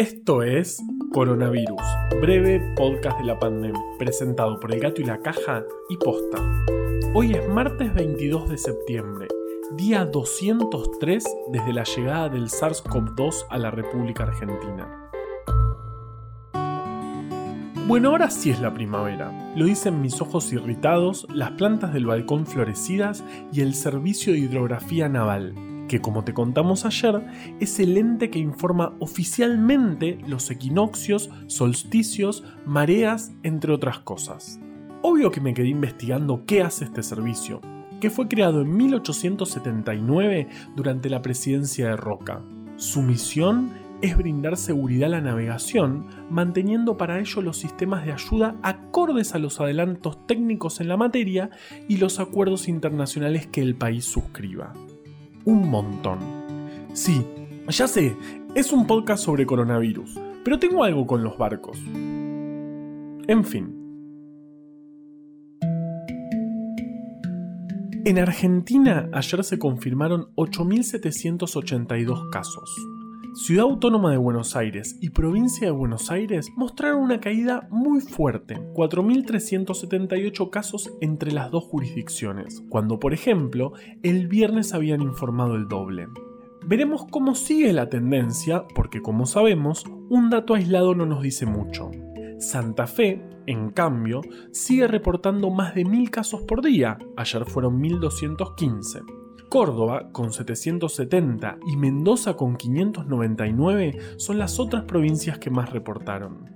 Esto es Coronavirus, breve podcast de la pandemia, presentado por El Gato y la Caja y Posta. Hoy es martes 22 de septiembre, día 203 desde la llegada del SARS-CoV-2 a la República Argentina. Bueno, ahora sí es la primavera. Lo dicen mis ojos irritados, las plantas del balcón florecidas y el servicio de hidrografía naval, que como te contamos ayer, es el ente que informa oficialmente los equinoccios, solsticios, mareas, entre otras cosas. Obvio que me quedé investigando qué hace este servicio, que fue creado en 1879 durante la presidencia de Roca. Su misión es brindar seguridad a la navegación, manteniendo para ello los sistemas de ayuda acordes a los adelantos técnicos en la materia y los acuerdos internacionales que el país suscriba un montón. Sí, ya sé, es un podcast sobre coronavirus, pero tengo algo con los barcos. En fin. En Argentina ayer se confirmaron 8.782 casos. Ciudad Autónoma de Buenos Aires y Provincia de Buenos Aires mostraron una caída muy fuerte, 4.378 casos entre las dos jurisdicciones, cuando por ejemplo el viernes habían informado el doble. Veremos cómo sigue la tendencia, porque como sabemos, un dato aislado no nos dice mucho. Santa Fe, en cambio, sigue reportando más de 1.000 casos por día, ayer fueron 1.215. Córdoba con 770 y Mendoza con 599 son las otras provincias que más reportaron.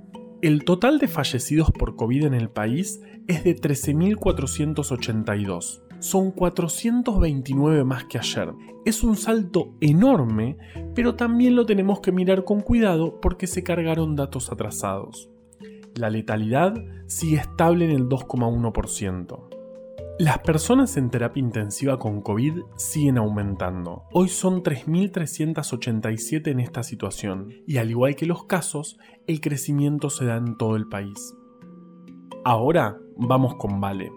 El total de fallecidos por COVID en el país es de 13.482. Son 429 más que ayer. Es un salto enorme, pero también lo tenemos que mirar con cuidado porque se cargaron datos atrasados. La letalidad sigue estable en el 2,1%. Las personas en terapia intensiva con COVID siguen aumentando. Hoy son 3.387 en esta situación y al igual que los casos, el crecimiento se da en todo el país. Ahora vamos con Vale.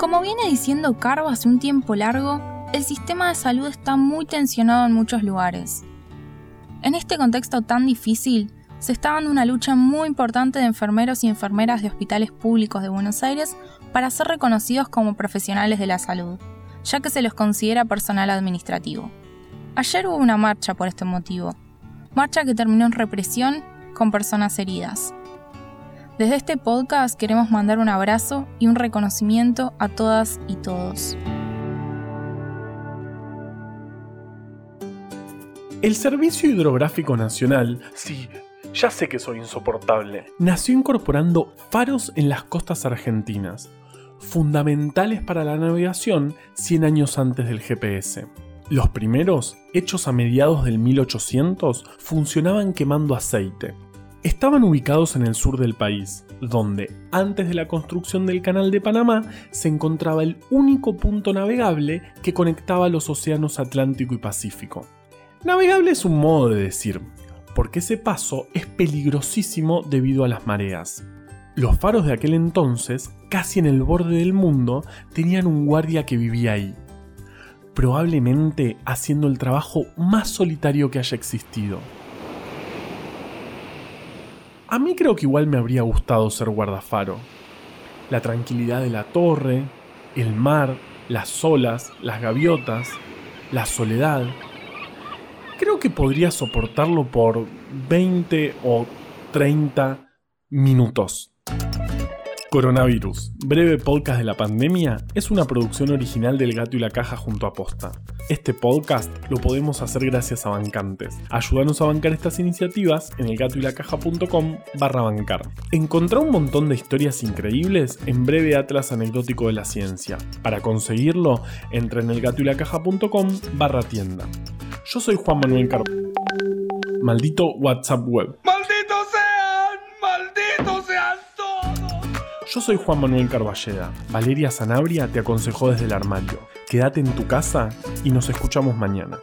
Como viene diciendo Carvo hace un tiempo largo, el sistema de salud está muy tensionado en muchos lugares. En este contexto tan difícil, se está dando una lucha muy importante de enfermeros y enfermeras de hospitales públicos de Buenos Aires para ser reconocidos como profesionales de la salud, ya que se los considera personal administrativo. Ayer hubo una marcha por este motivo, marcha que terminó en represión con personas heridas. Desde este podcast queremos mandar un abrazo y un reconocimiento a todas y todos. El Servicio Hidrográfico Nacional, sí, ya sé que soy insoportable. Nació incorporando faros en las costas argentinas, fundamentales para la navegación 100 años antes del GPS. Los primeros, hechos a mediados del 1800, funcionaban quemando aceite. Estaban ubicados en el sur del país, donde, antes de la construcción del Canal de Panamá, se encontraba el único punto navegable que conectaba los océanos Atlántico y Pacífico. Navegable es un modo de decir, porque ese paso es peligrosísimo debido a las mareas. Los faros de aquel entonces, casi en el borde del mundo, tenían un guardia que vivía ahí, probablemente haciendo el trabajo más solitario que haya existido. A mí creo que igual me habría gustado ser guardafaro. La tranquilidad de la torre, el mar, las olas, las gaviotas, la soledad, que podría soportarlo por 20 o 30 minutos. Coronavirus, breve podcast de la pandemia, es una producción original del Gato y la Caja junto a Posta. Este podcast lo podemos hacer gracias a bancantes. Ayúdanos a bancar estas iniciativas en elgatoylacaja.com barra bancar. Encontrá un montón de historias increíbles en breve atlas anecdótico de la ciencia. Para conseguirlo, entra en elgatoylacaja.com barra tienda. Yo soy Juan Manuel Car... Maldito WhatsApp web. ¡Malditos sean! ¡Malditos sean todos! Yo soy Juan Manuel Carballeda. Valeria Sanabria te aconsejó desde el armario. Quédate en tu casa y nos escuchamos mañana.